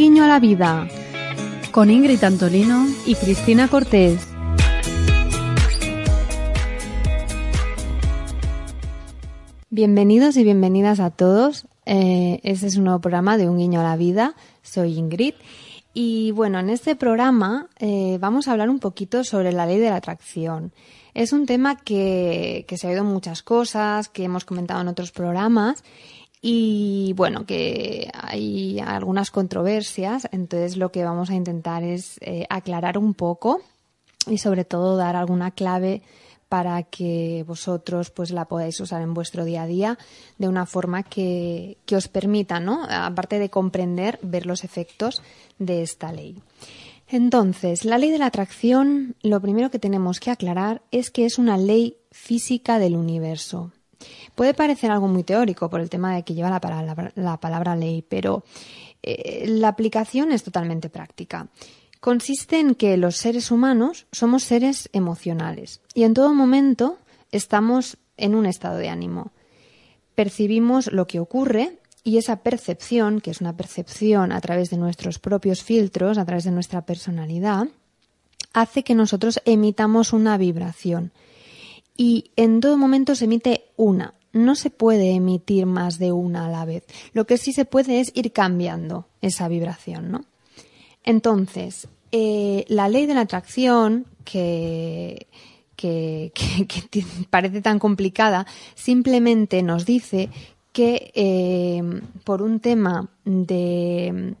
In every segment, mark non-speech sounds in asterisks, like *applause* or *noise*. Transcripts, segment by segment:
Guiño a la vida Con Ingrid Antolino y Cristina Cortés. Bienvenidos y bienvenidas a todos. Eh, este es un nuevo programa de Un guiño a la vida. Soy Ingrid. Y bueno, en este programa eh, vamos a hablar un poquito sobre la ley de la atracción. Es un tema que, que se ha oído en muchas cosas, que hemos comentado en otros programas y bueno, que hay algunas controversias, entonces lo que vamos a intentar es eh, aclarar un poco y sobre todo dar alguna clave para que vosotros pues la podáis usar en vuestro día a día de una forma que, que os permita, ¿no? Aparte de comprender, ver los efectos de esta ley. Entonces, la ley de la atracción, lo primero que tenemos que aclarar es que es una ley física del universo. Puede parecer algo muy teórico por el tema de que lleva la palabra, la palabra ley, pero eh, la aplicación es totalmente práctica. Consiste en que los seres humanos somos seres emocionales y en todo momento estamos en un estado de ánimo. Percibimos lo que ocurre y esa percepción, que es una percepción a través de nuestros propios filtros, a través de nuestra personalidad, hace que nosotros emitamos una vibración y en todo momento se emite una. No se puede emitir más de una a la vez. Lo que sí se puede es ir cambiando esa vibración, ¿no? Entonces, eh, la ley de la atracción, que, que, *laughs* que- *laughs* parece tan complicada, simplemente nos dice que eh, por un tema de,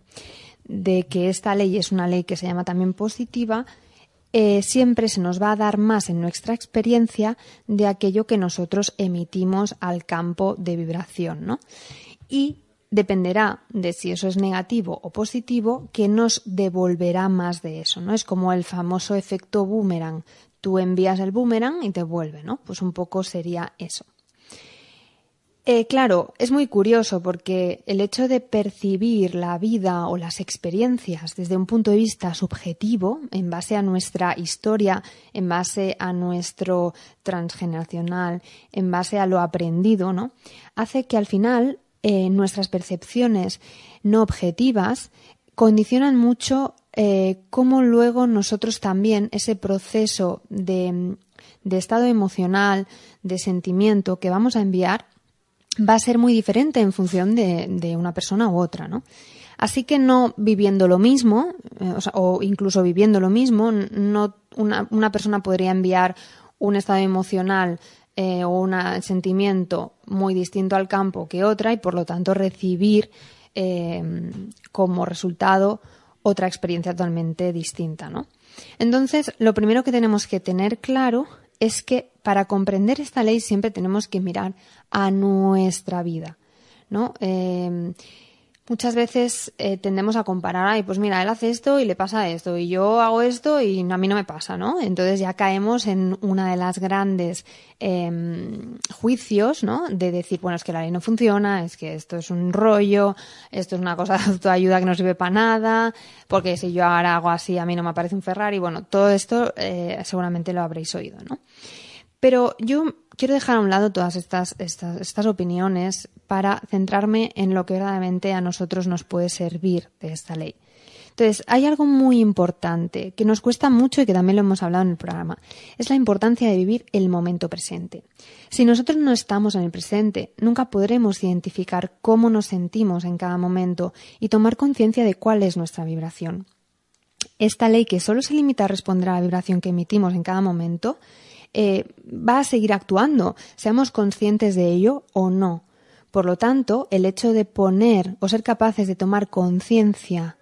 de que esta ley es una ley que se llama también positiva, eh, siempre se nos va a dar más en nuestra experiencia de aquello que nosotros emitimos al campo de vibración, ¿no? Y dependerá de si eso es negativo o positivo, que nos devolverá más de eso, ¿no? Es como el famoso efecto boomerang. Tú envías el boomerang y te vuelve, ¿no? Pues un poco sería eso. Eh, claro, es muy curioso porque el hecho de percibir la vida o las experiencias desde un punto de vista subjetivo, en base a nuestra historia, en base a nuestro transgeneracional, en base a lo aprendido, ¿no? Hace que al final eh, nuestras percepciones no objetivas condicionan mucho eh, cómo luego nosotros también ese proceso de, de estado emocional, de sentimiento que vamos a enviar, va a ser muy diferente en función de, una persona u otra, ¿no? Así que no viviendo lo mismo, eh, o, incluso viviendo lo mismo, una persona podría enviar un estado emocional eh, o un sentimiento muy distinto al campo que otra y por lo tanto recibir eh, como resultado otra experiencia totalmente distinta, ¿no? Entonces, lo primero que tenemos que tener claro es que para comprender esta ley siempre tenemos que mirar a nuestra vida, ¿no? Eh, muchas veces eh, tendemos a comparar, ay, pues mira, él hace esto y le pasa esto, y yo hago esto y a mí no me pasa, ¿no? Entonces ya caemos en una de las grandes eh, juicios, ¿no? De decir, bueno, es que la ley no funciona, es que esto es un rollo, esto es una cosa de autoayuda que no sirve para nada, porque si yo ahora hago así, a mí no me aparece un Ferrari, bueno, todo esto eh, seguramente lo habréis oído, ¿no? Pero yo quiero dejar a un lado todas estas, estas, opiniones para centrarme en lo que verdaderamente a nosotros nos puede servir de esta ley. Entonces, hay algo muy importante que nos cuesta mucho y que también lo hemos hablado en el programa. Es la importancia de vivir el momento presente. Si nosotros no estamos en el presente, nunca podremos identificar cómo nos sentimos en cada momento y tomar conciencia de cuál es nuestra vibración. Esta ley, que solo se limita a responder a la vibración que emitimos en cada momento, eh, va a seguir actuando, seamos conscientes de ello o no. Por lo tanto, el hecho de poner o ser capaces de tomar conciencia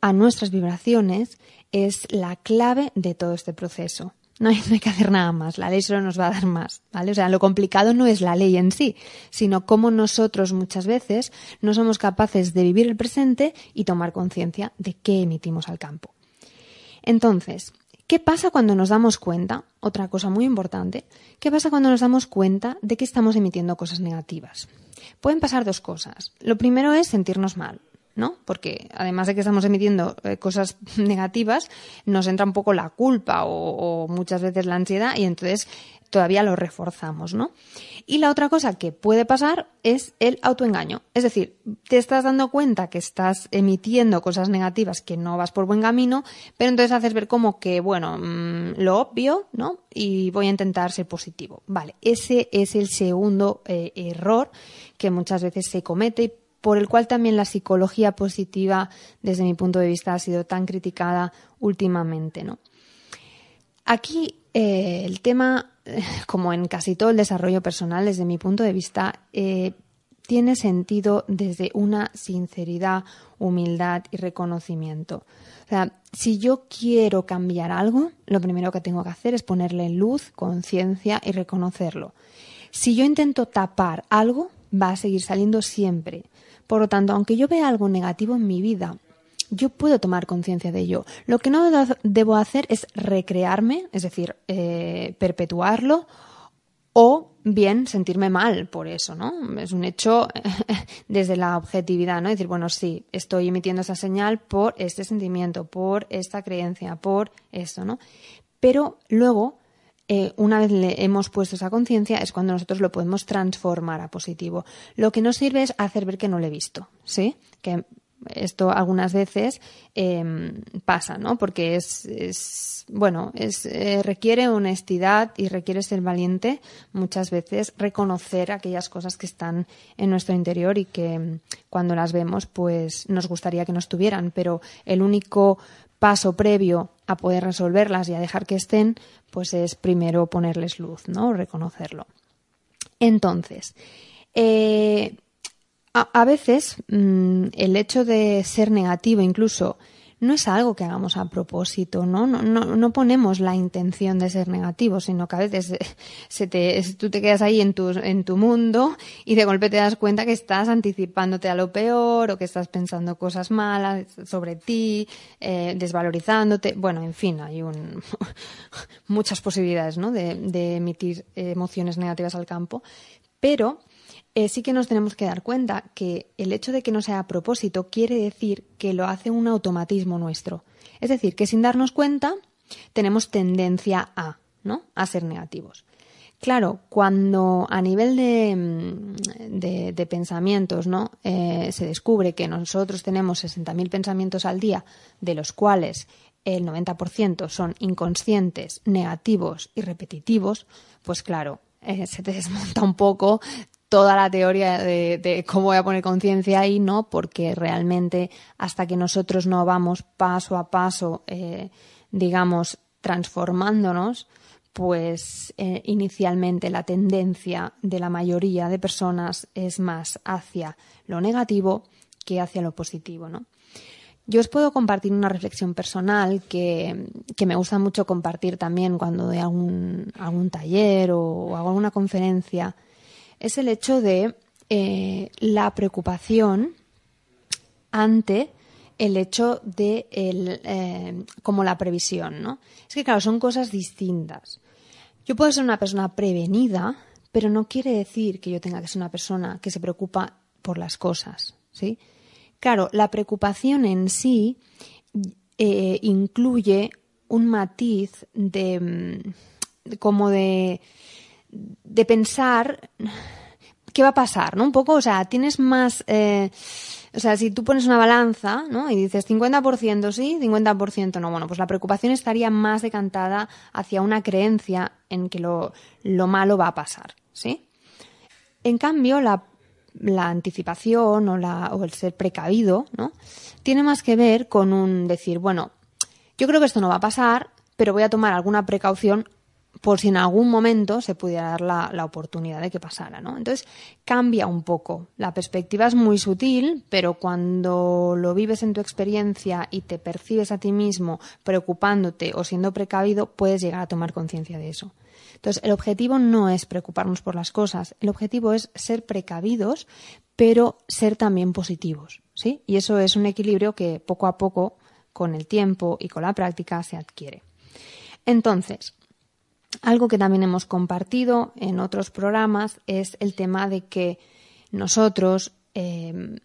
a nuestras vibraciones es la clave de todo este proceso. No hay, que hacer nada más, la ley solo nos va a dar más, ¿vale? O sea, lo complicado no es la ley en sí, sino cómo nosotros muchas veces no somos capaces de vivir el presente y tomar conciencia de qué emitimos al campo. Entonces, ¿qué pasa cuando nos damos cuenta? Otra cosa muy importante, ¿qué pasa cuando nos damos cuenta de que estamos emitiendo cosas negativas? Pueden pasar dos cosas. Lo primero es sentirnos mal. ¿no? Porque además de que estamos emitiendo eh, cosas *laughs* negativas, nos entra un poco la culpa o, muchas veces la ansiedad y entonces todavía lo reforzamos, ¿no? Y la otra cosa que puede pasar es el autoengaño. Es decir, te estás dando cuenta que estás emitiendo cosas negativas, que no vas por buen camino, pero entonces haces ver como que, bueno, mm, lo obvio, ¿no? Y voy a intentar ser positivo. Vale, ese es el segundo eh, error que muchas veces se comete y por el cual también la psicología positiva, desde mi punto de vista, ha sido tan criticada últimamente. ¿no? Aquí eh, el tema, *laughs* como en casi todo el desarrollo personal, desde mi punto de vista, eh, tiene sentido desde una sinceridad, humildad y reconocimiento. O sea, si yo quiero cambiar algo, lo primero que tengo que hacer es ponerle luz, conciencia y reconocerlo. Si yo intento tapar algo, va a seguir saliendo siempre. Por lo tanto, aunque yo vea algo negativo en mi vida, yo puedo tomar conciencia de ello. Lo que no debo hacer es recrearme, es decir, eh, perpetuarlo o bien sentirme mal por eso, ¿no? Es un hecho *laughs* desde la objetividad, ¿no? Decir, bueno, sí, estoy emitiendo esa señal por este sentimiento, por esta creencia, por esto, ¿no? Pero luego eh, una vez le hemos puesto esa conciencia es cuando nosotros lo podemos transformar a positivo. Lo que no sirve es hacer ver que no lo he visto, ¿sí? Que esto algunas veces em, pasa, ¿no? Porque es, bueno, es, eh, requiere honestidad y requiere ser valiente muchas veces reconocer aquellas cosas que están en nuestro interior y que em, cuando las vemos, pues nos gustaría que no estuvieran, pero el único paso previo a poder resolverlas y a dejar que estén, pues es primero ponerles luz, ¿no? Reconocerlo. Entonces, eh, a, veces mm, el hecho de ser negativo incluso no es algo que hagamos a propósito, ¿no? No, no, ponemos la intención de ser negativo, sino que a veces *laughs* se te, tú te quedas ahí en tu, en tu mundo y de golpe te das cuenta que estás anticipándote a lo peor o que estás pensando cosas malas sobre ti, eh, desvalorizándote. Bueno, en fin, hay un, *laughs* muchas posibilidades, ¿no? De, de emitir emociones negativas al campo. Pero eh, sí que nos tenemos que dar cuenta que el hecho de que no sea a propósito quiere decir que lo hace un automatismo nuestro. Es decir, que sin darnos cuenta tenemos tendencia a, ¿no? A ser negativos. Claro, cuando a nivel de, mm, pensamientos ¿no? Eh, se descubre que nosotros tenemos 60.000 pensamientos al día, de los cuales el 90% son inconscientes, negativos y repetitivos, pues claro, eh, se te desmonta un poco toda la teoría de, cómo voy a poner conciencia ahí, ¿no? Porque realmente hasta que nosotros no vamos paso a paso, eh, digamos, transformándonos, pues eh, inicialmente la tendencia de la mayoría de personas es más hacia lo negativo que hacia lo positivo, ¿no? Yo os puedo compartir una reflexión personal que, me gusta mucho compartir también cuando doy algún, algún taller o hago alguna conferencia es el hecho de eh, la preocupación ante el hecho de eh, como la previsión, ¿no? Es que claro, son cosas distintas. Yo puedo ser una persona prevenida, pero no quiere decir que yo tenga que ser una persona que se preocupa por las cosas, ¿sí? Claro, la preocupación en sí eh, incluye un matiz de mm, como de de pensar qué va a pasar, ¿no? Un poco, o sea, tienes más... Eh, o sea, si tú pones una balanza, ¿no? Y dices 50% sí, 50% no. Bueno, pues la preocupación estaría más decantada hacia una creencia en que lo, malo va a pasar, ¿sí? En cambio, la, anticipación o, la, o el ser precavido, ¿no? Tiene más que ver con un decir, bueno, yo creo que esto no va a pasar, pero voy a tomar alguna precaución por si en algún momento se pudiera dar la, la, oportunidad de que pasara, ¿no? Entonces cambia un poco. La perspectiva es muy sutil, pero cuando lo vives en tu experiencia y te percibes a ti mismo preocupándote o siendo precavido, puedes llegar a tomar conciencia de eso. Entonces, el objetivo no es preocuparnos por las cosas, el objetivo es ser precavidos, pero ser también positivos, ¿sí? Y eso es un equilibrio que poco a poco, con el tiempo y con la práctica, se adquiere. Entonces, algo que también hemos compartido en otros programas es el tema de que nosotros eh,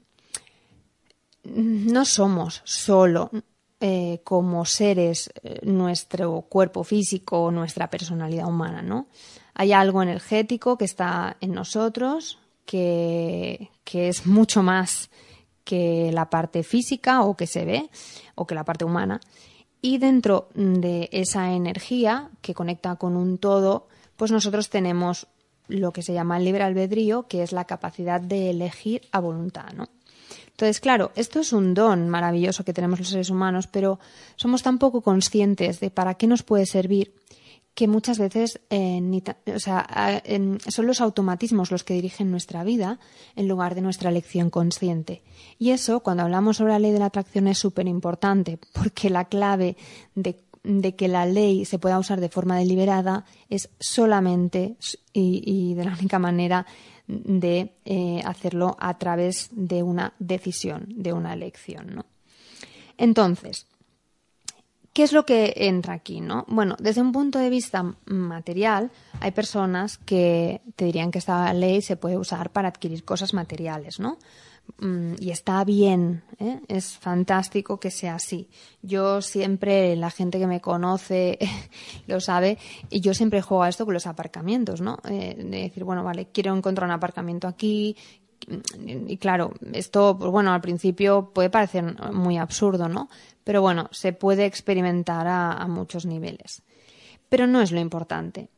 no somos solo eh, como seres eh, nuestro cuerpo físico, nuestra personalidad humana, ¿no? Hay algo energético que está en nosotros, que, que es mucho más que la parte física o que se ve, o que la parte humana. Y dentro de esa energía que conecta con un todo, pues nosotros tenemos lo que se llama el libre albedrío, que es la capacidad de elegir a voluntad, ¿no? Entonces, claro, esto es un don maravilloso que tenemos los seres humanos, pero somos tan poco conscientes de para qué nos puede servir que muchas veces eh, son los automatismos los que dirigen nuestra vida en lugar de nuestra elección consciente. Y eso, cuando hablamos sobre la ley de la atracción, es súper importante, porque la clave de, que la ley se pueda usar de forma deliberada es solamente y de la única manera de eh, hacerlo a través de una decisión, de una elección. ¿no? Entonces, ¿qué es lo que entra aquí? ¿no? Bueno, desde un punto de vista material, hay personas que te dirían que esta ley se puede usar para adquirir cosas materiales, ¿no? Mm, y está bien, ¿eh? es fantástico que sea así. Yo siempre, la gente que me conoce *laughs* lo sabe, y yo siempre juego a esto con los aparcamientos, ¿no? Eh, de decir, bueno, vale, quiero encontrar un aparcamiento aquí. Y claro, esto, pues bueno, al principio puede parecer muy absurdo, ¿no? Pero bueno, se puede experimentar a, muchos niveles. Pero no es lo importante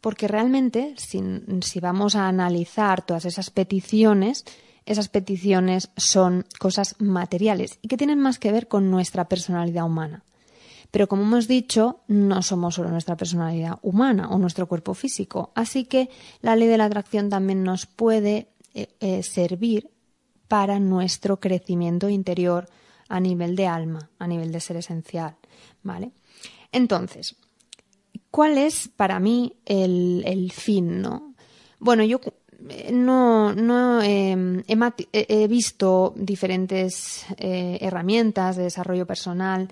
porque realmente si, vamos a analizar todas esas peticiones, esas peticiones son cosas materiales y que tienen más que ver con nuestra personalidad humana. Pero como hemos dicho, no somos solo nuestra personalidad humana o nuestro cuerpo físico. Así que la ley de la atracción también nos puede eh, eh, servir para nuestro crecimiento interior a nivel de alma, a nivel de ser esencial. ¿Vale? Entonces, ¿cuál es para mí el, el fin? ¿no? Bueno, yo no, no em, he, visto diferentes eh, herramientas de desarrollo personal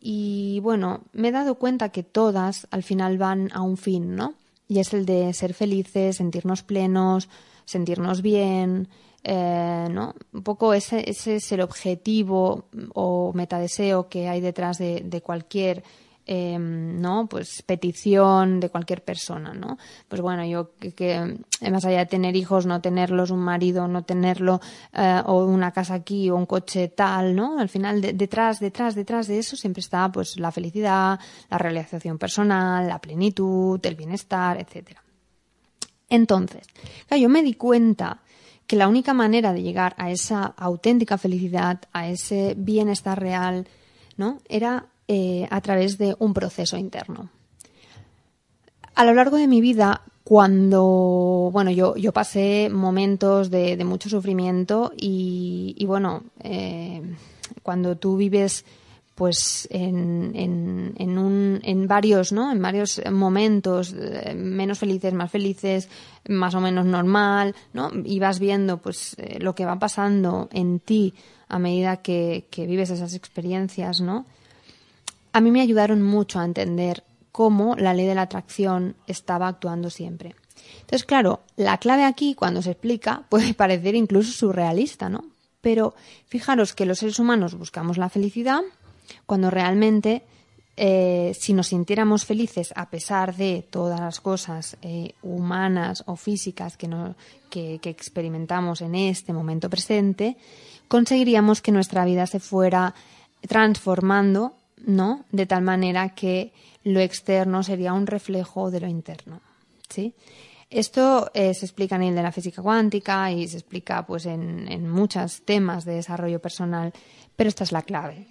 y bueno, me he dado cuenta que todas al final van a un fin, ¿no? Y es el de ser felices, sentirnos plenos, sentirnos bien, eh, ¿no? Un poco ese, ese, es el objetivo o metadeseo que hay detrás de, de cualquier Em, ¿no? Pues petición de cualquier persona, ¿no? Pues bueno, yo que, más allá de tener hijos, no tenerlos, un marido, no tenerlo, eh, o una casa aquí, o un coche tal, ¿no? Al final, detrás, detrás, detrás de eso siempre está pues la felicidad, la realización personal, la plenitud, el bienestar, etcétera. Entonces, yo me di cuenta que la única manera de llegar a esa auténtica felicidad, a ese bienestar real, ¿no? Era eh, a través de un proceso interno. A lo largo de mi vida, cuando, bueno, yo, yo pasé momentos de, mucho sufrimiento y, bueno, eh, cuando tú vives pues en, en, un, en varios, ¿no? En varios momentos, eh, menos felices, más felices, más o menos normal, ¿no? Y vas viendo pues lo que va pasando en ti a medida que, que vives esas experiencias, ¿no? a mí me ayudaron mucho a entender cómo la ley de la atracción estaba actuando siempre. Entonces, claro, la clave aquí, cuando se explica, *laughs* puede parecer incluso surrealista, ¿no? Pero fijaros que los seres humanos buscamos la felicidad cuando realmente, eh, si nos sintiéramos felices a pesar de todas las cosas eh, humanas o físicas que, que experimentamos en este momento presente, conseguiríamos que nuestra vida se fuera transformando ¿no? De tal manera que lo externo sería un reflejo de lo interno, ¿sí? Esto eh, se explica en el de la física cuántica y se explica pues en, en muchos temas de desarrollo personal, pero esta es la clave.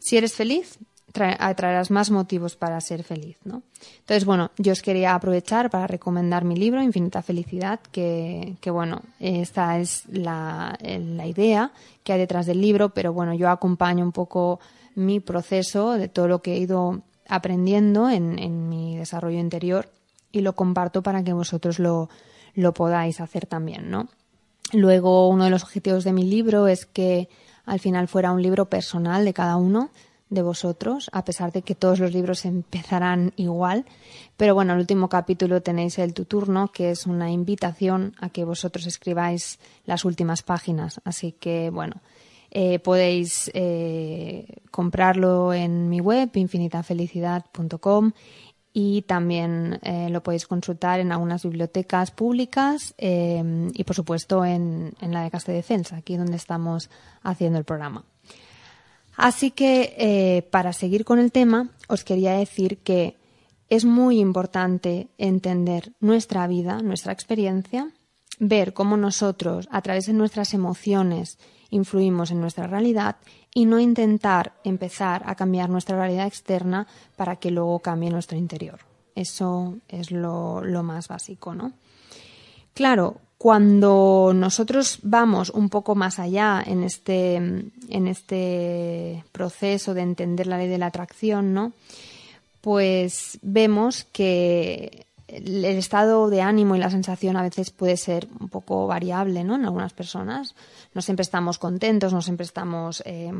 Si eres feliz, traerás más motivos para ser feliz, ¿no? Entonces, bueno, yo os quería aprovechar para recomendar mi libro, Infinita Felicidad, que, bueno, esta es la, la, idea que hay detrás del libro, pero bueno, yo acompaño un poco mi proceso de todo lo que he ido aprendiendo en, en mi desarrollo interior y lo comparto para que vosotros lo, lo podáis hacer también, ¿no? Luego, uno de los objetivos de mi libro es que al final fuera un libro personal de cada uno, de vosotros, a pesar de que todos los libros empezarán igual. Pero bueno, el último capítulo tenéis el tu turno, que es una invitación a que vosotros escribáis las últimas páginas. Así que bueno, eh, podéis eh, comprarlo en mi web, infinitafelicidad.com y también eh, lo podéis consultar en algunas bibliotecas públicas y por supuesto en, en la de Caste Defensa, aquí donde estamos haciendo el programa. Así que, eh, para seguir con el tema, os quería decir que es muy importante entender nuestra vida, nuestra experiencia, ver cómo nosotros, a través de nuestras emociones, influimos en nuestra realidad y no intentar empezar a cambiar nuestra realidad externa para que luego cambie nuestro interior. Eso es lo, más básico, ¿no? Claro, cuando nosotros vamos un poco más allá en este, en este proceso de entender la ley de la atracción, ¿no? Pues vemos que el estado de ánimo y la sensación a veces puede ser un poco variable, ¿no? En algunas personas. No siempre estamos contentos, no siempre estamos eh,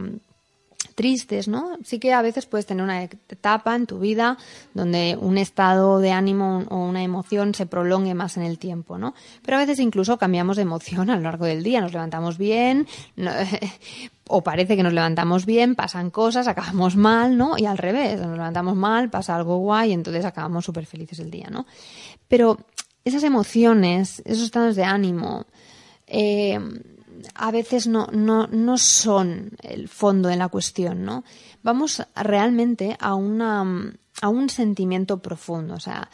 tristes, ¿no? Sí que a veces puedes tener una etapa en tu vida donde un estado de ánimo o una emoción se prolongue más en el tiempo, ¿no? Pero a veces incluso cambiamos de emoción a lo largo del día, nos levantamos bien, *laughs* o parece que nos levantamos bien, pasan cosas, acabamos mal, ¿no? Y al revés, nos levantamos mal, pasa algo guay y entonces acabamos súper felices el día, ¿no? Pero esas emociones, esos estados de ánimo, eh, a veces no, no, no son el fondo de la cuestión, ¿no? Vamos realmente a, una, a un sentimiento profundo. O sea,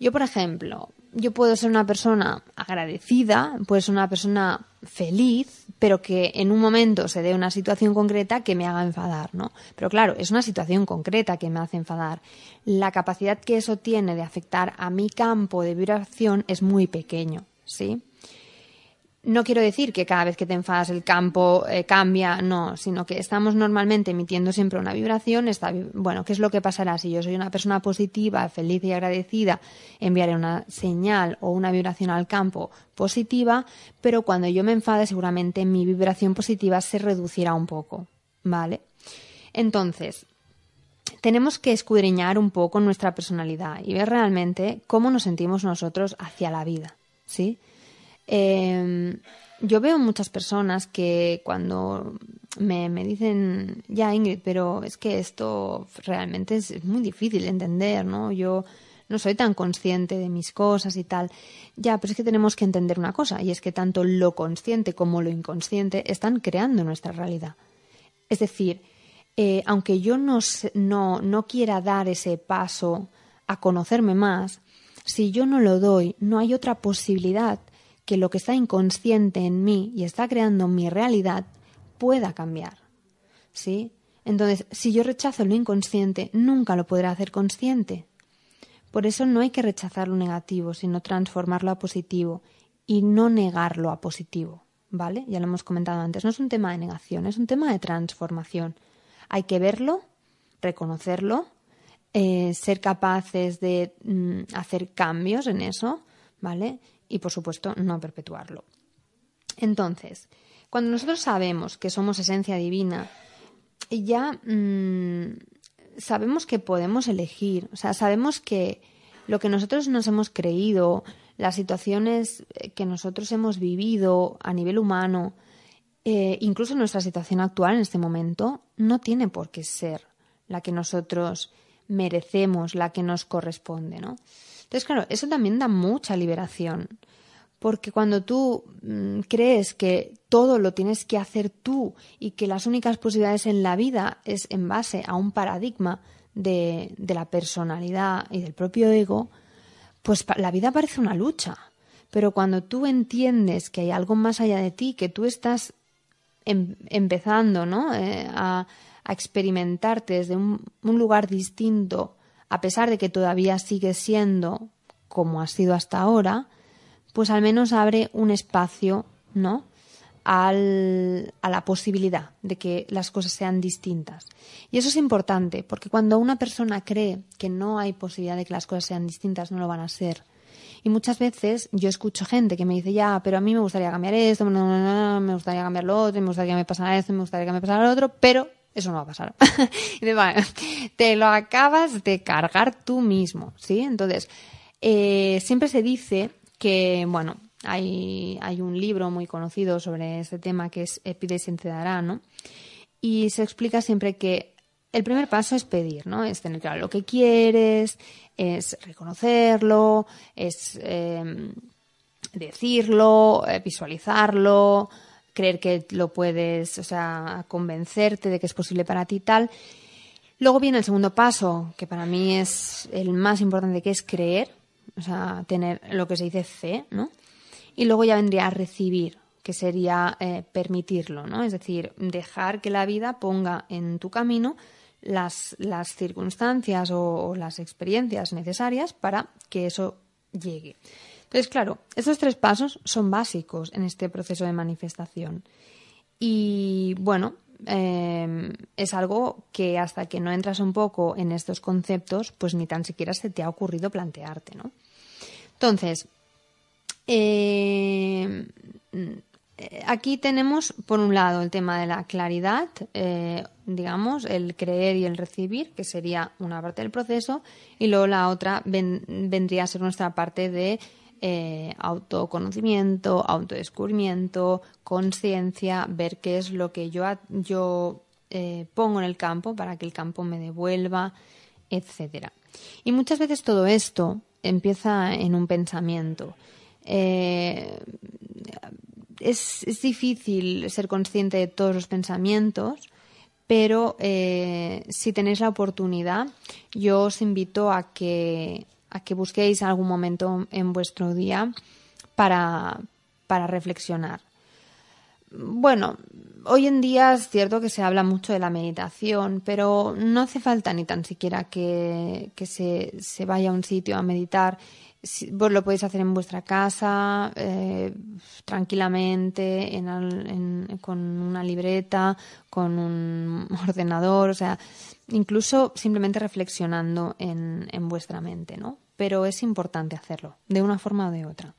yo, por ejemplo, yo puedo ser una persona agradecida, puedo ser una persona feliz, pero que en un momento se dé una situación concreta que me haga enfadar, ¿no? Pero claro, es una situación concreta que me hace enfadar. La capacidad que eso tiene de afectar a mi campo de vibración es muy pequeño, ¿sí? No quiero decir que cada vez que te enfadas el campo eh, cambia, no, sino que estamos normalmente emitiendo siempre una vibración. Está, bueno, ¿qué es lo que pasará si yo soy una persona positiva, feliz y agradecida? Enviaré una señal o una vibración al campo positiva, pero cuando yo me enfade seguramente mi vibración positiva se reducirá un poco, ¿vale? Entonces, tenemos que escudriñar un poco nuestra personalidad y ver realmente cómo nos sentimos nosotros hacia la vida, ¿sí? Eh, yo veo muchas personas que cuando me, me, dicen, ya Ingrid, pero es que esto realmente es, muy difícil de entender, ¿no? Yo no soy tan consciente de mis cosas y tal. Ya, pero es que tenemos que entender una cosa, y es que tanto lo consciente como lo inconsciente están creando nuestra realidad. Es decir, eh, aunque yo no, no, no quiera dar ese paso a conocerme más, si yo no lo doy, no hay otra posibilidad que lo que está inconsciente en mí y está creando mi realidad pueda cambiar. ¿Sí? Entonces, si yo rechazo lo inconsciente, nunca lo podré hacer consciente. Por eso no hay que rechazar lo negativo, sino transformarlo a positivo y no negarlo a positivo. ¿Vale? Ya lo hemos comentado antes. No es un tema de negación, es un tema de transformación. Hay que verlo, reconocerlo, eh, ser capaces de mm, hacer cambios en eso, ¿vale? Y, por supuesto, no perpetuarlo. Entonces, cuando nosotros sabemos que somos esencia divina, ya mm, sabemos que podemos elegir, o sea, sabemos que lo que nosotros nos hemos creído, las situaciones que nosotros hemos vivido a nivel humano, eh, incluso nuestra situación actual en este momento, no tiene por qué ser la que nosotros merecemos, la que nos corresponde, ¿no? Entonces, claro, eso también da mucha liberación, porque cuando tú mm, crees que todo lo tienes que hacer tú y que las únicas posibilidades en la vida es en base a un paradigma de, de la personalidad y del propio ego, pues la vida parece una lucha. Pero cuando tú entiendes que hay algo más allá de ti, que tú estás em, empezando ¿no? Eh, a, a experimentarte desde un, un lugar distinto, a pesar de que todavía sigue siendo como ha sido hasta ahora, pues al menos abre un espacio, ¿no? Al, a la posibilidad de que las cosas sean distintas. Y eso es importante, porque cuando una persona cree que no hay posibilidad de que las cosas sean distintas, no lo van a ser. Y muchas veces yo escucho gente que me dice, ya, pero a mí me gustaría cambiar esto, me gustaría cambiar lo otro, me gustaría que me pasara esto, me gustaría que me pasara lo otro, pero eso no va a pasar. *laughs* te lo acabas de cargar tú mismo, ¿sí? Entonces, eh, siempre se dice que, bueno, hay, hay un libro muy conocido sobre este tema que es Pides y ¿no? Y se explica siempre que el primer paso es pedir, ¿no? Es tener claro lo que quieres, es reconocerlo, es em, decirlo, eh, visualizarlo, creer que lo puedes, o sea, convencerte de que es posible para ti tal. Luego viene el segundo paso, que para mí es el más importante, que es creer, o sea, tener lo que se dice fe, ¿no? Y luego ya vendría a recibir, que sería eh, permitirlo, ¿no? Es decir, dejar que la vida ponga en tu camino las, las circunstancias o, las experiencias necesarias para que eso llegue. Entonces, claro, estos tres pasos son básicos en este proceso de manifestación. Y bueno, em, es algo que hasta que no entras un poco en estos conceptos, pues ni tan siquiera se te ha ocurrido plantearte, ¿no? Entonces, eh, aquí tenemos, por un lado, el tema de la claridad, eh, digamos, el creer y el recibir, que sería una parte del proceso, y luego la otra vendría a ser nuestra parte de eh, autoconocimiento, autodescubrimiento, conciencia, ver qué es lo que yo, yo pongo en el campo para que el campo me devuelva, etcétera. Y muchas veces todo esto empieza en un pensamiento. Eh, es, difícil ser consciente de todos los pensamientos, pero eh, si tenéis la oportunidad, yo os invito a que, a que busquéis algún momento en vuestro día para, para reflexionar. Bueno, hoy en día es cierto que se habla mucho de la meditación, pero no hace falta ni tan siquiera que, se, se, vaya a un sitio a meditar. Vos lo podéis hacer en vuestra casa, eh, tranquilamente, con una libreta, con un *laughs* ordenador, o sea, incluso simplemente reflexionando en, en vuestra mente, ¿no? Pero es importante hacerlo, de una forma o de otra.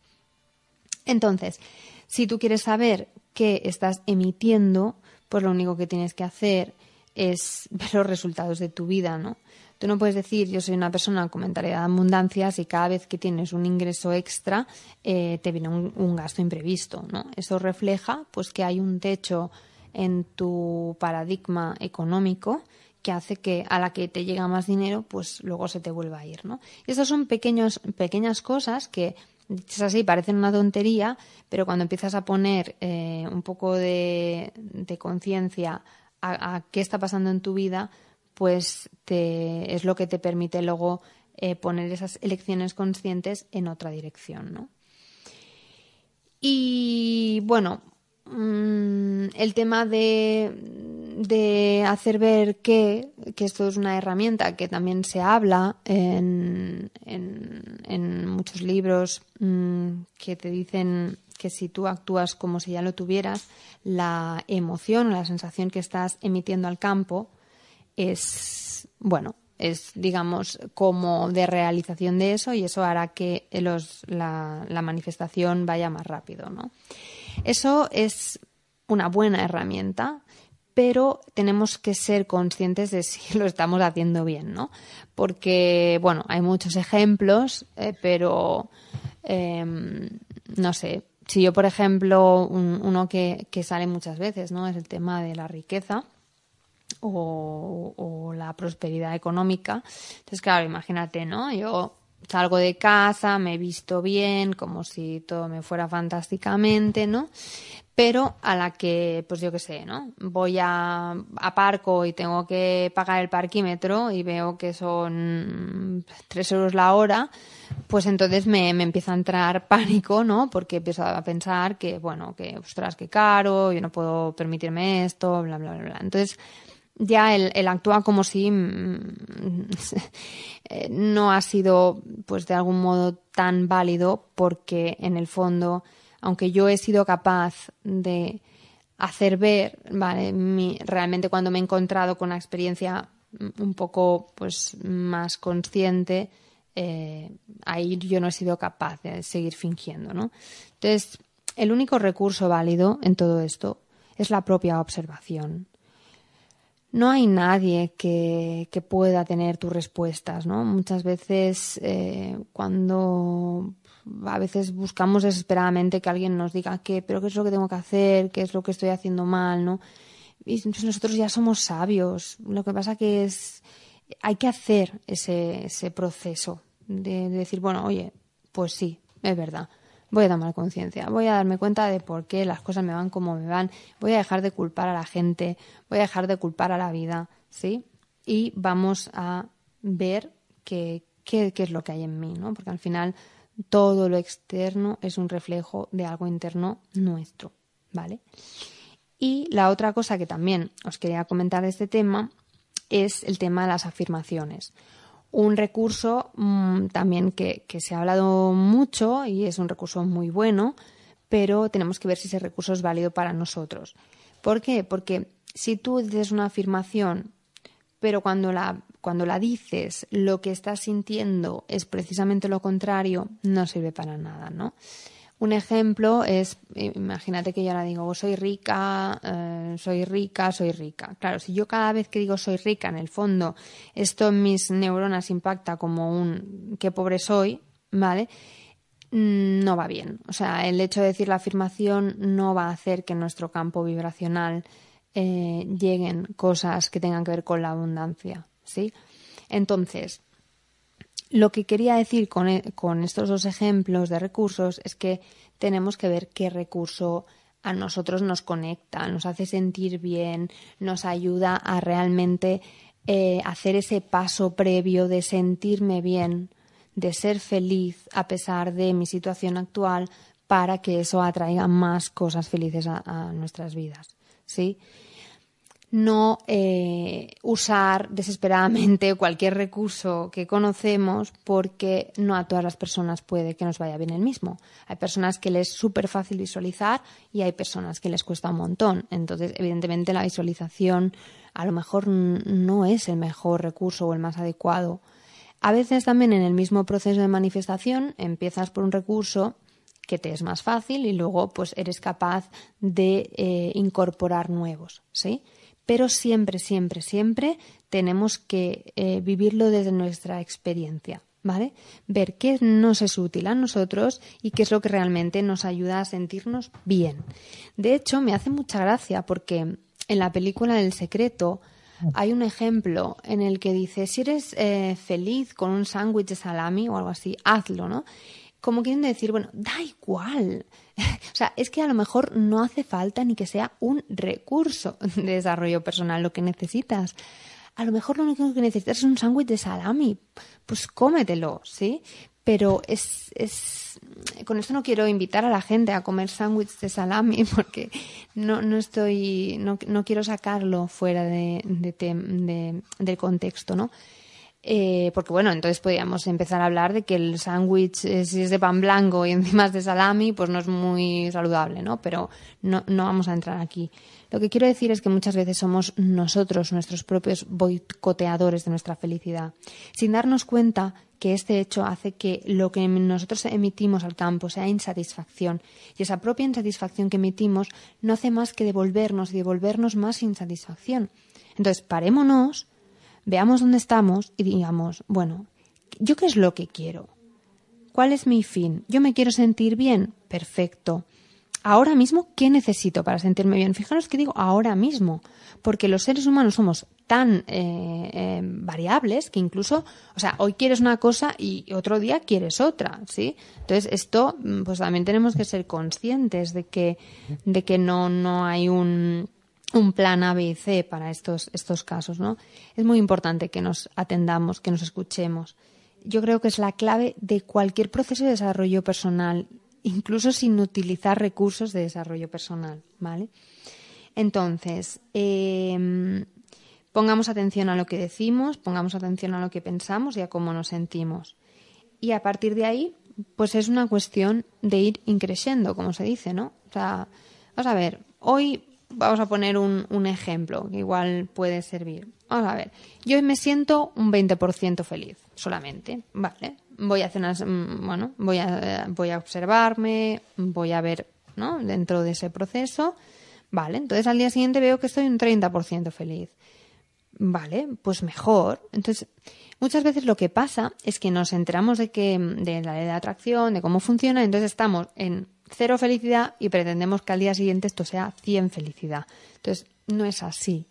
Entonces, si tú quieres saber qué estás emitiendo, pues lo único que tienes que hacer es *laughs* ver los resultados de tu vida, ¿no? Tú no puedes decir, yo soy una persona con mentalidad de abundancia, si cada vez que tienes un ingreso extra eh, te viene un, gasto imprevisto, ¿no? Eso refleja, pues, que hay un techo en tu paradigma económico que hace que a la que te llega más dinero, pues luego se te vuelva a ir, ¿no? Y esas son pequeños, pequeñas cosas que es así, parecen una tontería, pero cuando empiezas a poner eh, un poco de, conciencia a, qué está pasando en tu vida, pues te, es lo que te permite luego eh, poner esas elecciones conscientes en otra dirección, ¿no? Y bueno, mm, el tema de de hacer ver que, esto es una herramienta que también se habla en, en, muchos libros mm, que te dicen que si tú actúas como si ya lo tuvieras, la emoción o la sensación que estás emitiendo al campo es, bueno, es, digamos, como de realización de eso y eso hará que los, la, la manifestación vaya más rápido, ¿no? Eso es una buena herramienta pero tenemos que ser conscientes de si *laughs* lo estamos haciendo bien, ¿no? Porque, bueno, hay muchos ejemplos, eh, pero em, no sé. Si yo, por ejemplo, uno que, sale muchas veces, ¿no? Es el tema de la riqueza o, o la prosperidad económica. Entonces, claro, imagínate, ¿no? Yo salgo de casa, me he visto bien, como si todo me fuera fantásticamente, ¿no? Pero a la que, pues yo qué sé, ¿no? Voy a, a Parco y tengo que pagar el parquímetro y veo que son tres euros la hora, pues entonces me, me empieza a entrar *laughs* pánico, ¿no? Porque empiezo a pensar que, bueno, que, ostras, qué caro, yo no puedo permitirme esto, bla, bla, bla, bla. Entonces, ya él, actúa como si mm, *laughs* eh, no ha sido, pues de algún modo, tan válido, porque en el fondo, aunque yo he sido capaz de hacer ver, vale, realmente cuando me he encontrado con una experiencia un poco, pues, más consciente, eh, ahí yo no he sido capaz de seguir fingiendo, ¿no? Entonces, el único recurso válido en todo esto es la propia observación no hay nadie que, pueda tener tus respuestas, ¿no? Muchas veces eh, cuando a veces buscamos desesperadamente que alguien nos diga qué, pero qué es lo que tengo que hacer, qué es lo que estoy haciendo mal, ¿no? Y nosotros ya somos sabios. Lo que pasa que es hay que hacer ese, ese proceso de decir, bueno, oye, pues sí, es verdad voy a tomar conciencia, voy a darme cuenta de por qué las cosas me van como me van, voy a dejar de culpar a la gente, voy a dejar de culpar a la vida, ¿sí? Y vamos a ver qué, qué, es lo que hay en mí, ¿no? Porque al final todo lo externo es un reflejo de algo interno nuestro, ¿vale? Y la otra cosa que también os quería comentar de este tema es el tema de las afirmaciones un recurso mm, también que, se ha hablado mucho y es un recurso muy bueno, pero tenemos que ver si ese recurso es válido para nosotros. ¿Por qué? Porque si tú dices una afirmación, pero cuando la, cuando la dices lo que estás sintiendo es precisamente lo contrario, no sirve para nada, ¿no? Un ejemplo es, imagínate que yo ahora digo, oh, soy rica, eh, soy rica, soy rica. Claro, si yo cada vez que digo soy rica, en el fondo, esto en mis neuronas impacta como un qué pobre soy, ¿vale? Mm, no va bien. O sea, el hecho de decir la afirmación no va a hacer que nuestro campo vibracional eh, lleguen cosas que tengan que ver con la abundancia, ¿sí? Entonces, lo que quería decir e, con, estos dos ejemplos de recursos es que tenemos que ver qué recurso a nosotros nos conecta, nos hace sentir bien, nos ayuda a realmente eh, hacer ese paso previo de sentirme bien, de ser feliz a pesar de mi situación actual, para que eso atraiga más cosas felices a, a nuestras vidas. ¿Sí? no eh, usar desesperadamente *laughs* cualquier recurso que conocemos porque no a todas las personas puede que nos vaya bien el mismo. Hay personas que les es súper fácil visualizar y hay personas que les cuesta un montón. Entonces, evidentemente, la visualización a lo mejor no es el mejor recurso o el más adecuado. A veces también en el mismo proceso de manifestación empiezas por un recurso que te es más fácil y luego pues eres capaz de eh, incorporar nuevos, ¿sí? pero siempre, siempre, siempre tenemos que eh, vivirlo desde nuestra experiencia. ¿Vale? Ver qué nos es útil a nosotros y qué es lo que realmente nos ayuda a sentirnos bien. De hecho, me hace mucha gracia porque en la película del secreto hay un ejemplo en el que dice, si eres eh, feliz con un sándwich de salami o algo así, hazlo, ¿no? Como quieren decir, bueno, da igual. *laughs* o sea, es que a lo mejor no hace falta ni que sea un recurso de desarrollo personal lo que necesitas. A lo mejor lo único que necesitas es un sándwich de salami. Pues cómetelo, ¿sí? Pero es, es, con esto no quiero invitar a la gente a comer sándwiches de salami *laughs* porque no, no estoy, no, no quiero sacarlo fuera de, de, de, del contexto, ¿no? Eh, porque bueno, entonces podríamos empezar a hablar de que el sándwich, eh, si es de pan blanco y *laughs* encima es de salami, pues no es muy saludable, ¿no? Pero no, no vamos a entrar aquí. Lo que quiero decir es que muchas veces somos nosotros nuestros propios boicoteadores de nuestra felicidad, sin darnos cuenta que este hecho hace que lo que nosotros emitimos al campo sea insatisfacción y esa propia insatisfacción que emitimos no hace más que devolvernos y devolvernos más insatisfacción. Entonces, parémonos veamos dónde estamos y digamos, bueno, ¿yo qué es lo que quiero? ¿Cuál es mi fin? ¿Yo me quiero sentir bien? Perfecto. Ahora mismo, ¿qué necesito para sentirme bien? Fijaros que digo ahora mismo, porque los seres humanos somos tan eh, eh, variables que incluso, o sea, hoy quieres una cosa y otro día quieres otra, ¿sí? Entonces, esto, pues también tenemos que ser conscientes de que, de que no, no hay un, un plan A, B C para estos, estos casos, ¿no? Es muy importante que nos atendamos, que nos escuchemos. Yo creo que es la clave de cualquier proceso de desarrollo personal, incluso sin utilizar recursos de desarrollo personal, ¿vale? Entonces, em, Pongamos atención a lo que decimos, pongamos atención a lo que pensamos y a cómo nos sentimos. Y a partir de ahí, pues es una cuestión de ir increciendo, como se dice, ¿no? O sea, vamos a ver, hoy vamos a poner un, un ejemplo que igual puede servir. Vamos a ver, yo me siento un 20% feliz solamente, ¿vale? Voy a hacer unas, mm, bueno, voy a, voy a observarme, voy a ver, ¿no? Dentro de ese proceso, ¿vale? Entonces al día siguiente veo que estoy un 30% feliz. Vale, pues mejor. Entonces, muchas veces lo que pasa es que nos enteramos de que de la ley de atracción, de cómo funciona, entonces estamos en cero felicidad y pretendemos que al día siguiente esto sea 100 felicidad. Entonces, no es así.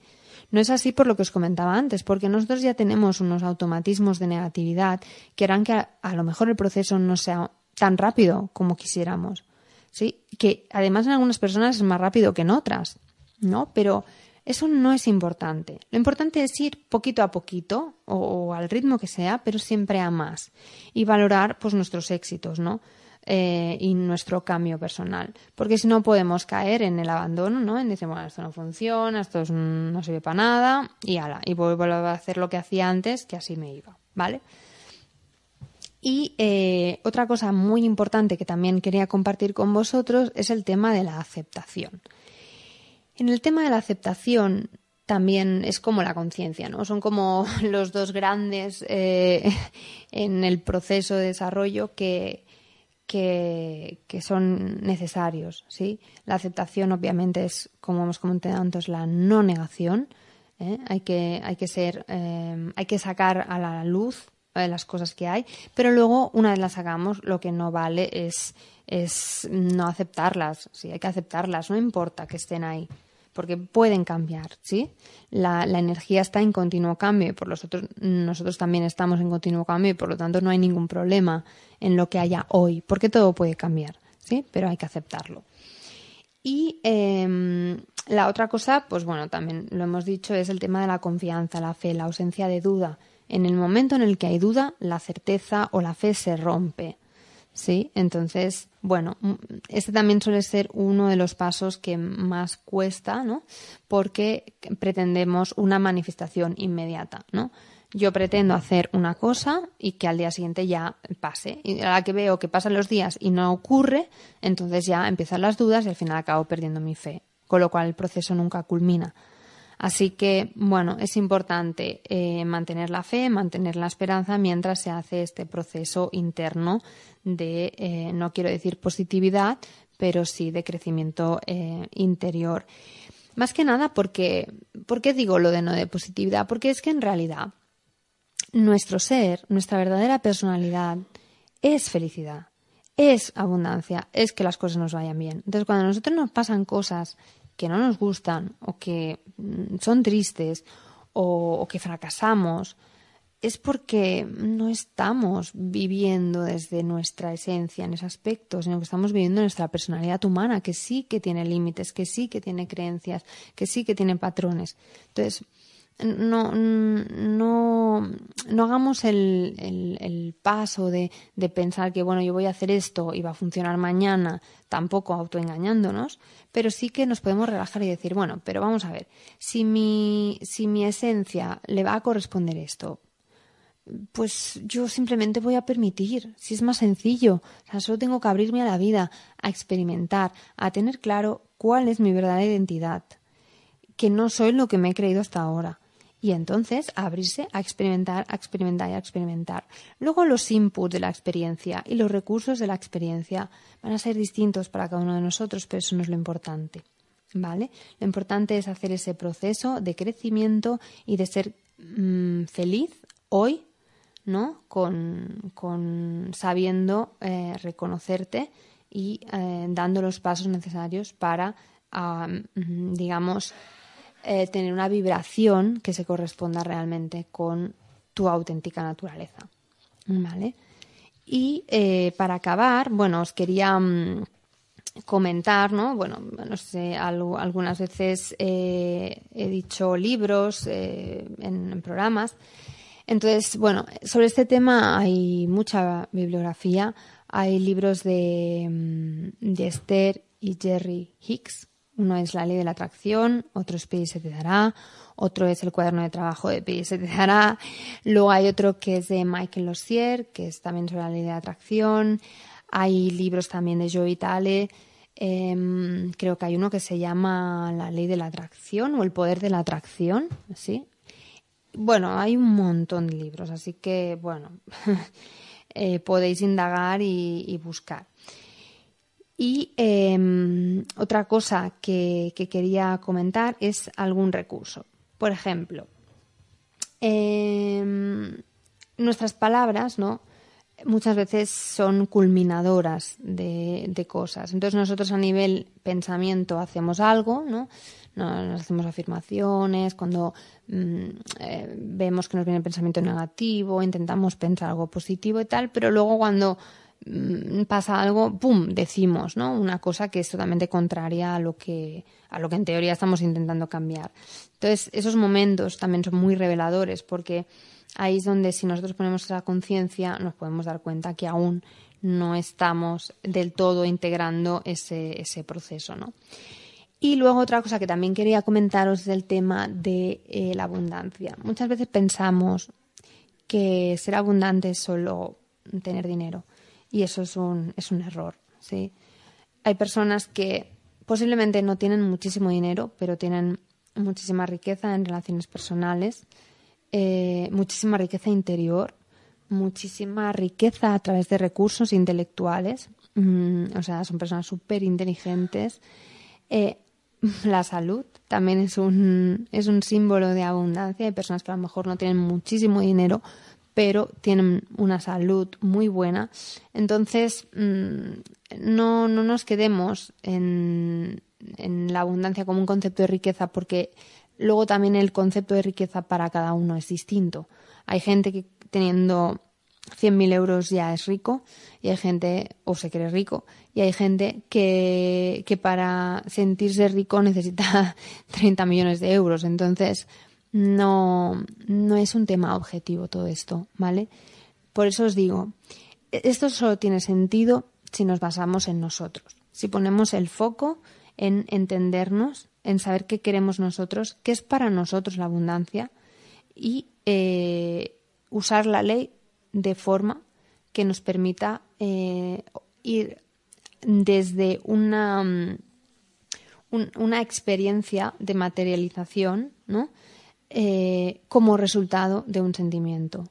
No es así por lo que os comentaba antes, porque nosotros ya tenemos unos automatismos de negatividad que harán que a, lo mejor el proceso no sea tan rápido como quisiéramos. ¿Sí? Que además en algunas personas es más rápido que en otras, ¿no? Pero eso no es importante. Lo importante es ir poquito a poquito o, o, al ritmo que sea, pero siempre a más y valorar pues nuestros éxitos, ¿no? Eh, y nuestro cambio personal. Porque si no podemos caer en el abandono, ¿no? En decir, bueno, esto no funciona, esto no sirve para nada y ala, y vuelvo a hacer lo que hacía antes, que así me iba, ¿vale? Y eh, otra cosa muy importante que también quería compartir con vosotros es el tema de la aceptación. En el tema de la aceptación también es como la conciencia, ¿no? Son como *laughs* los dos grandes eh, *laughs* en el proceso de desarrollo que, que, son necesarios, ¿sí? La aceptación, obviamente, es, como hemos comentado antes, la no negación. ¿eh? Hay, que, hay, que ser, eh, hay que sacar a la luz eh, las cosas que hay, pero luego, una vez las hagamos, lo que no vale es, es no aceptarlas. Sí, hay que aceptarlas, no importa que estén ahí porque pueden cambiar, ¿sí? La, energía está en continuo cambio y por nosotros, nosotros también estamos en continuo cambio y por lo tanto no hay ningún problema en lo que haya hoy, porque todo puede cambiar, ¿sí? Pero hay que aceptarlo. Y eh, la otra cosa, pues bueno, también lo hemos dicho, es el tema de la confianza, la fe, la ausencia de duda. En el momento en el que hay duda, la certeza o la fe se rompe. ¿Sí? Entonces, bueno, este también suele ser uno de los pasos que más cuesta, ¿no? Porque pretendemos una manifestación inmediata, ¿no? Yo pretendo hacer una cosa y que al día siguiente ya pase. Y a la que veo que pasan los días y no ocurre, entonces ya empiezan las dudas y al final acabo perdiendo mi fe. Con lo cual el proceso nunca culmina. Así que, bueno, es importante eh, mantener la fe, mantener la esperanza mientras se hace este proceso interno de, eh, no quiero decir positividad, pero sí de crecimiento eh, interior. Más que nada porque, ¿por qué digo lo de no de positividad? Porque es que en realidad nuestro ser, nuestra verdadera personalidad es felicidad, es abundancia, es que las cosas nos vayan bien. Entonces, cuando a nosotros nos pasan cosas que no nos gustan o que mm, son tristes o, que fracasamos, es porque no estamos viviendo desde nuestra esencia en ese aspecto, sino que estamos viviendo nuestra personalidad humana, que sí que tiene límites, que sí que tiene creencias, que sí que tiene patrones. Entonces, no, no, no hagamos el, el, paso de, de, pensar que, bueno, yo voy a hacer esto y va a funcionar mañana, tampoco autoengañándonos, pero sí que nos podemos relajar y decir, bueno, pero vamos a ver, si mi, si mi esencia le va a corresponder esto, pues yo simplemente voy a permitir, si es más sencillo, o sea, solo tengo que abrirme a la vida, a experimentar, a tener claro cuál es mi verdadera identidad, que no soy lo que me he creído hasta ahora y entonces abrirse a experimentar, a experimentar y a experimentar. Luego los inputs de la experiencia y los recursos de la experiencia van a ser distintos para cada uno de nosotros, pero eso no es lo importante. ¿Vale? Lo importante es hacer ese proceso de crecimiento y de ser mmm, feliz hoy, ¿no? Con, con sabiendo eh, reconocerte y eh, dando los pasos necesarios para, uh, digamos, eh, tener una vibración que se corresponda realmente con tu auténtica naturaleza. ¿Vale? Y eh, para acabar, bueno, os quería um, comentar, ¿no? Bueno, no sé, algunas veces eh, he dicho libros en, en, programas. Entonces, bueno, sobre este tema hay mucha bibliografía. Hay libros de, mm, de Esther y Jerry Hicks, Uno es la ley de la atracción, otro es Pide se te dará, otro es el cuaderno de trabajo de Pide se te dará. Luego hay otro que es de Michael Lossier, que es también sobre la ley de atracción. Hay libros también de Joe Vitale. Em, creo que hay uno que se llama La ley de la atracción o El poder de la atracción, ¿sí? Bueno, hay un montón de libros, así que, bueno, *laughs* eh, podéis indagar y buscar. Y em, otra cosa que, quería comentar es algún recurso. Por ejemplo, em, nuestras palabras, ¿no? Muchas veces son culminadoras de, cosas. Entonces nosotros a nivel pensamiento hacemos algo, ¿no? Nos hacemos afirmaciones, cuando mm, eh, vemos que nos viene el pensamiento negativo, intentamos pensar algo positivo y tal, pero luego cuando pasa algo, ¡pum!, decimos, ¿no? Una cosa que es totalmente contraria a lo que, a lo que en teoría estamos intentando cambiar. Entonces, esos momentos también son muy reveladores porque ahí es donde si nosotros ponemos esa conciencia nos podemos dar cuenta que aún no estamos del todo integrando ese, ese proceso, ¿no? Y luego otra cosa que también quería comentaros es el tema de eh, la abundancia. Muchas veces pensamos que ser abundante es solo tener dinero y eso es un, es un error. ¿sí? Hay personas que posiblemente no tienen muchísimo dinero, pero tienen muchísima riqueza en relaciones personales, eh, muchísima riqueza interior, muchísima riqueza a través de recursos intelectuales. Mm, o sea, son personas súper inteligentes. Eh, la salud también es un, es un símbolo de abundancia. Hay personas que a lo mejor no tienen muchísimo dinero, pero tienen una salud muy buena. Entonces, mm, no, no nos quedemos en, en la abundancia como un concepto de riqueza, porque luego también el concepto de riqueza para cada uno es distinto. Hay gente que teniendo 100.000 euros ya es rico y hay gente, o se cree rico, y hay gente que, que para sentirse rico *laughs* necesita 30 millones de euros. Entonces, no, no es un tema objetivo todo esto, ¿vale? Por eso os digo, esto solo tiene sentido si nos basamos en nosotros, si ponemos el foco en entendernos, en saber qué queremos nosotros, qué es para nosotros la abundancia y eh, usar la ley de forma que nos permita eh, ir desde una, mm, una experiencia de materialización, ¿no? Eh, como resultado de un sentimiento.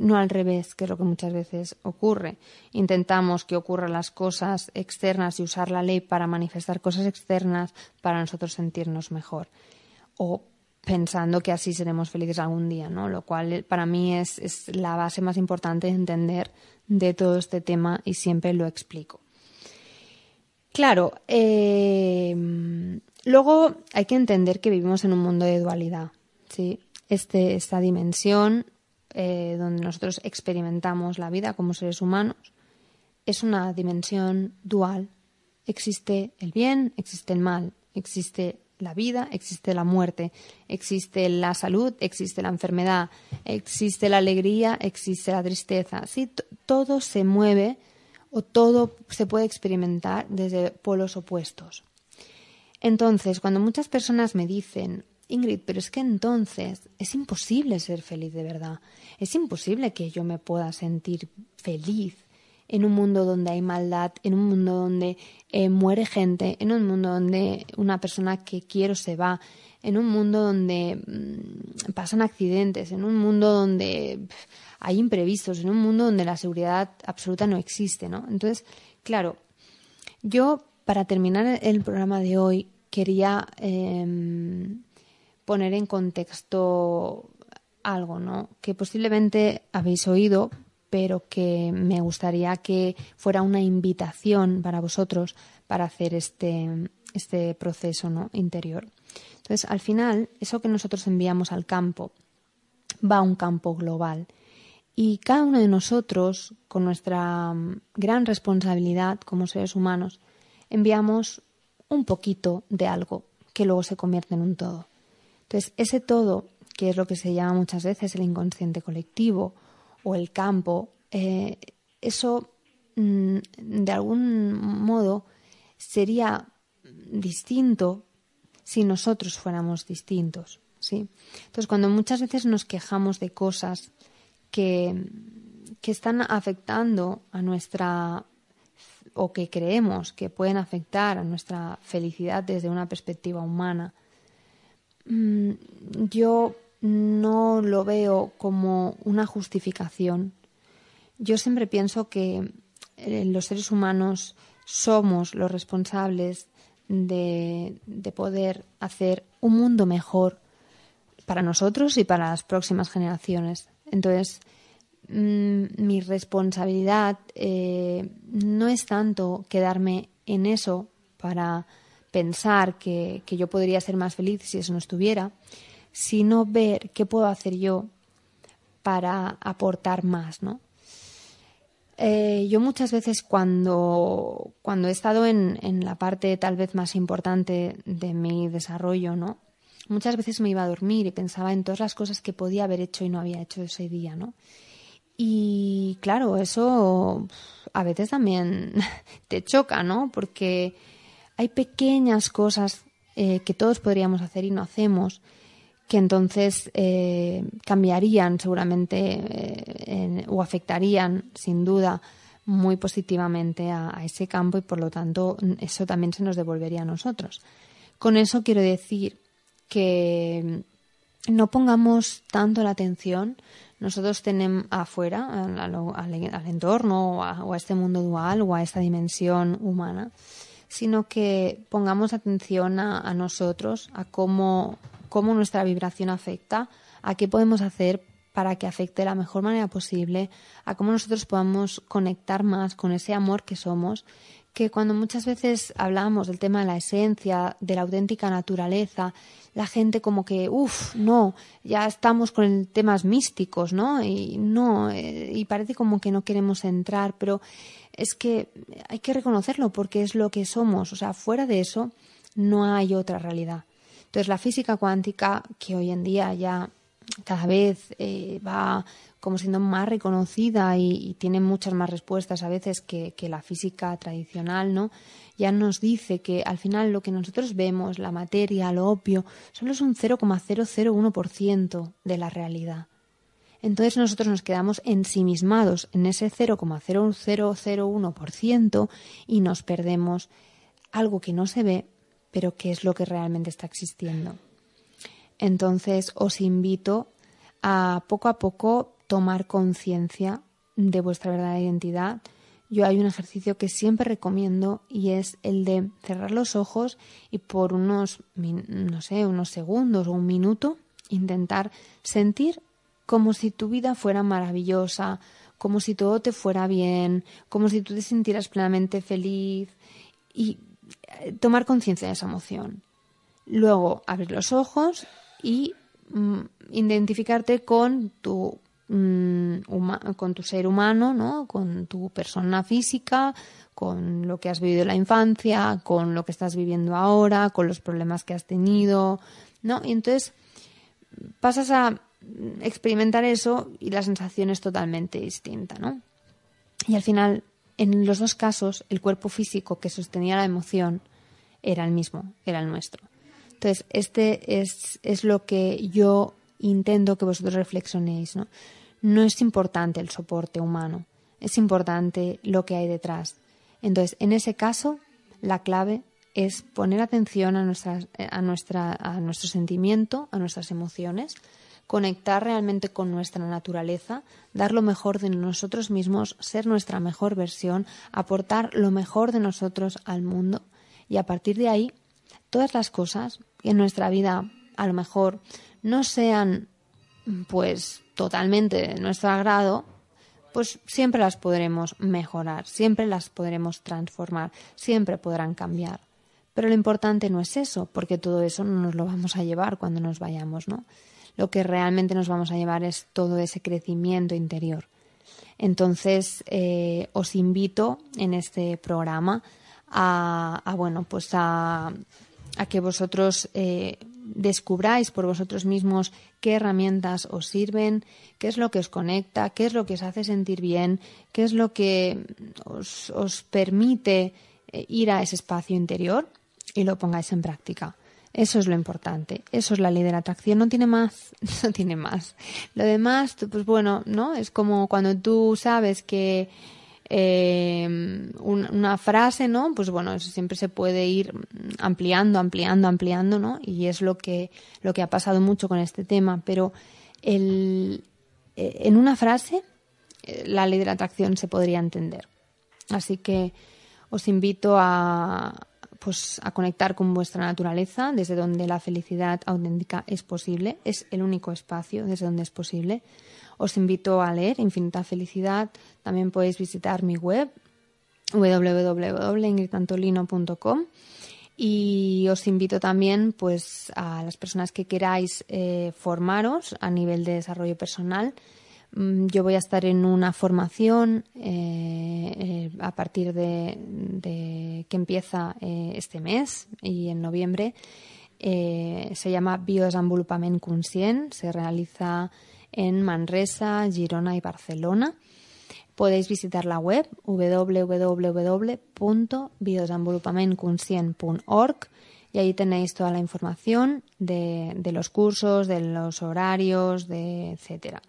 No al revés, que es lo que muchas veces ocurre. Intentamos que ocurran las cosas externas y usar la ley para manifestar cosas externas para nosotros sentirnos mejor. O pensando que así seremos felices algún día, ¿no? Lo cual eh, para mí es, es la base más importante de entender de todo este tema y siempre lo explico. Claro, eh, luego hay que entender que vivimos en un mundo de dualidad. ¿Sí? Este, esta dimensión eh, donde nosotros experimentamos la vida como seres humanos es una dimensión dual. Existe el bien, existe el mal, existe la vida, existe la muerte, existe la salud, existe la enfermedad, existe la alegría, existe la tristeza. ¿sí? Todo se mueve o todo se puede experimentar desde polos opuestos. Entonces, cuando muchas personas me dicen, Ingrid, pero es que entonces es imposible ser feliz de verdad. Es imposible que yo me pueda sentir feliz en un mundo donde hay maldad, en un mundo donde eh, muere gente, en un mundo donde una persona que quiero se va, en un mundo donde mm, pasan accidentes, en un mundo donde hay imprevistos, en un mundo donde la seguridad absoluta no existe, ¿no? Entonces, claro, yo para terminar el programa de hoy quería em, poner en contexto algo, ¿no? Que posiblemente habéis oído, pero que me gustaría que fuera una invitación para vosotros para hacer este, este proceso ¿no? interior. Entonces, al final, eso que nosotros enviamos al campo va a un campo global. Y cada uno de nosotros, con nuestra gran responsabilidad como seres humanos, enviamos un poquito de algo que luego se convierte en un todo. Entonces, ese todo, que es lo que se llama muchas veces el inconsciente colectivo o el campo, eh, eso mm, de algún modo sería distinto si nosotros fuéramos distintos, ¿sí? Entonces, cuando muchas veces nos quejamos de cosas que, que están afectando a nuestra o que creemos que pueden afectar a nuestra felicidad desde una perspectiva humana, yo no lo veo como una justificación. Yo siempre pienso que eh, los seres humanos somos los responsables de, poder hacer un mundo mejor para nosotros y para las próximas generaciones. Entonces, mm, mi responsabilidad eh, no es tanto quedarme en eso para pensar que, que, yo podría ser más feliz si eso no estuviera, sino ver qué puedo hacer yo para aportar más, ¿no? Eh, yo muchas veces cuando, cuando he estado en, en, la parte tal vez más importante de mi desarrollo, ¿no? Muchas veces me iba a dormir y pensaba en todas las cosas que podía haber hecho y no había hecho ese día, ¿no? Y claro, eso a veces también *laughs* te choca, ¿no? Porque hay pequeñas cosas eh, que todos podríamos hacer y no hacemos que entonces eh, cambiarían seguramente eh, o afectarían sin duda muy positivamente a, ese campo y por lo tanto eso también se nos devolvería a nosotros. Con eso quiero decir que no pongamos tanto la atención nosotros tenemos afuera, al, entorno o a, este mundo dual o a esta dimensión humana, sino que pongamos atención a nosotros, a cómo cómo nuestra vibración afecta, a qué podemos hacer para que afecte de la mejor manera posible, a cómo nosotros podamos conectar más con ese amor que somos, que cuando muchas veces hablamos del tema de la esencia, de la auténtica naturaleza, la gente como que, uff, no, ya estamos con temas místicos, ¿no? Y no, eh, y parece como que no queremos entrar, pero es que hay que reconocerlo porque es lo que somos, o sea, fuera de eso no hay otra realidad. Entonces, la física cuántica, que hoy en día ya cada vez eh, va como siendo más reconocida y, tiene muchas más respuestas a veces que, la física tradicional, ¿no? Ya nos dice que al final lo que nosotros vemos, la materia, lo obvio, solo es un 0,001% de la realidad. Entonces nosotros nos quedamos ensimismados en ese 0,0001% y nos perdemos algo que no se ve pero qué es lo que realmente está existiendo. Entonces os invito a poco a poco tomar conciencia de vuestra verdadera identidad. Yo hay un ejercicio que siempre recomiendo y es el de cerrar los ojos y por unos, no sé, unos segundos o un minuto intentar sentir como si tu vida fuera maravillosa, como si todo te fuera bien, como si tú te sintieras plenamente feliz y tomar conciencia de esa emoción. Luego, abrir los ojos y mm, identificarte con tu, mm, con tu ser humano, ¿no? con tu persona física, con lo que has vivido en la infancia, con lo que estás viviendo ahora, con los problemas que has tenido, ¿no? Y entonces pasas a experimentar eso y la sensación es totalmente distinta, ¿no? Y al final en los dos casos, el cuerpo físico que sostenía la emoción era el mismo, era el nuestro. Entonces, este es, es lo que yo intento que vosotros reflexionéis. ¿no? No es importante el soporte humano, es importante lo que hay detrás. Entonces, en ese caso, la clave es poner atención a, nuestras, a, nuestra, a nuestro sentimiento, a nuestras emociones, conectar realmente con nuestra naturaleza, dar lo mejor de nosotros mismos, ser nuestra mejor versión, aportar lo mejor de nosotros al mundo y a partir de ahí todas las cosas que en nuestra vida a lo mejor no sean pues totalmente de nuestro agrado, pues siempre las podremos mejorar, siempre las podremos transformar, siempre podrán cambiar. Pero lo importante no es eso, porque todo eso no nos lo vamos a llevar cuando nos vayamos, ¿no? lo que realmente nos vamos a llevar es todo ese crecimiento interior. Entonces, eh, os invito en este programa a, bueno, pues a, que vosotros eh, descubráis por vosotros mismos qué herramientas os sirven, qué es lo que os conecta, qué es lo que os hace sentir bien, qué es lo que os, os permite eh, ir a ese espacio interior y lo pongáis en práctica. Eso es lo importante. Eso es la ley de la atracción. No tiene más. *laughs* No tiene más. Lo demás, pues bueno, ¿no? Es como cuando tú sabes que eh, una frase, ¿no? Pues bueno, siempre se puede ir ampliando, ampliando, ampliando, ¿no? Y es lo que, lo que ha pasado mucho con este tema. Pero eh, en una frase, eh, la ley de la atracción se podría entender. Así que os invito a, pues, a conectar con vuestra naturaleza, desde donde la felicidad auténtica es posible, es el único espacio desde donde es posible. Os invito a leer Infinita Felicidad. También podéis visitar mi web www.ingridantolino.com y os invito también pues a las personas que queráis eh, formaros a nivel de desarrollo personal Mm, yo voy a estar en una formación eh, eh, a partir de, que empieza este mes y en noviembre. se llama Biodesenvolupament Conscient. Se realiza en Manresa, Girona y Barcelona. Podéis visitar la web www.biodesenvolupamentconscient.org y ahí tenéis toda la información de, los cursos, de los horarios, de etcétera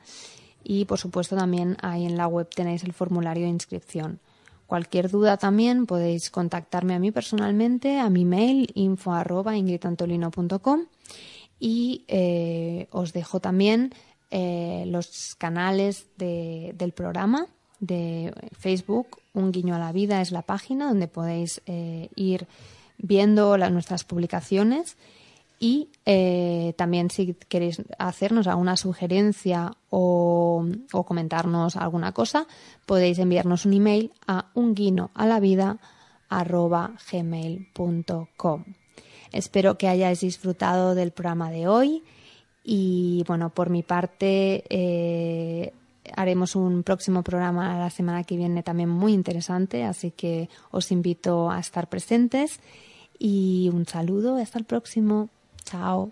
y por supuesto también ahí en la web tenéis el formulario de inscripción. Cualquier duda también podéis contactarme a mí personalmente a mi mail info arroba y eh, os dejo también eh, los canales del programa de Facebook, Un Guiño a la Vida es la página donde podéis eh, ir viendo nuestras publicaciones y eh, también si queréis hacernos alguna sugerencia o, comentarnos alguna cosa, podéis enviarnos un email a unguinoalavida.gmail.com. Espero que hayáis disfrutado del programa de hoy y bueno, por mi parte eh, haremos un próximo programa la semana que viene también muy interesante, así que os invito a estar presentes y un saludo, hasta el próximo. Chao.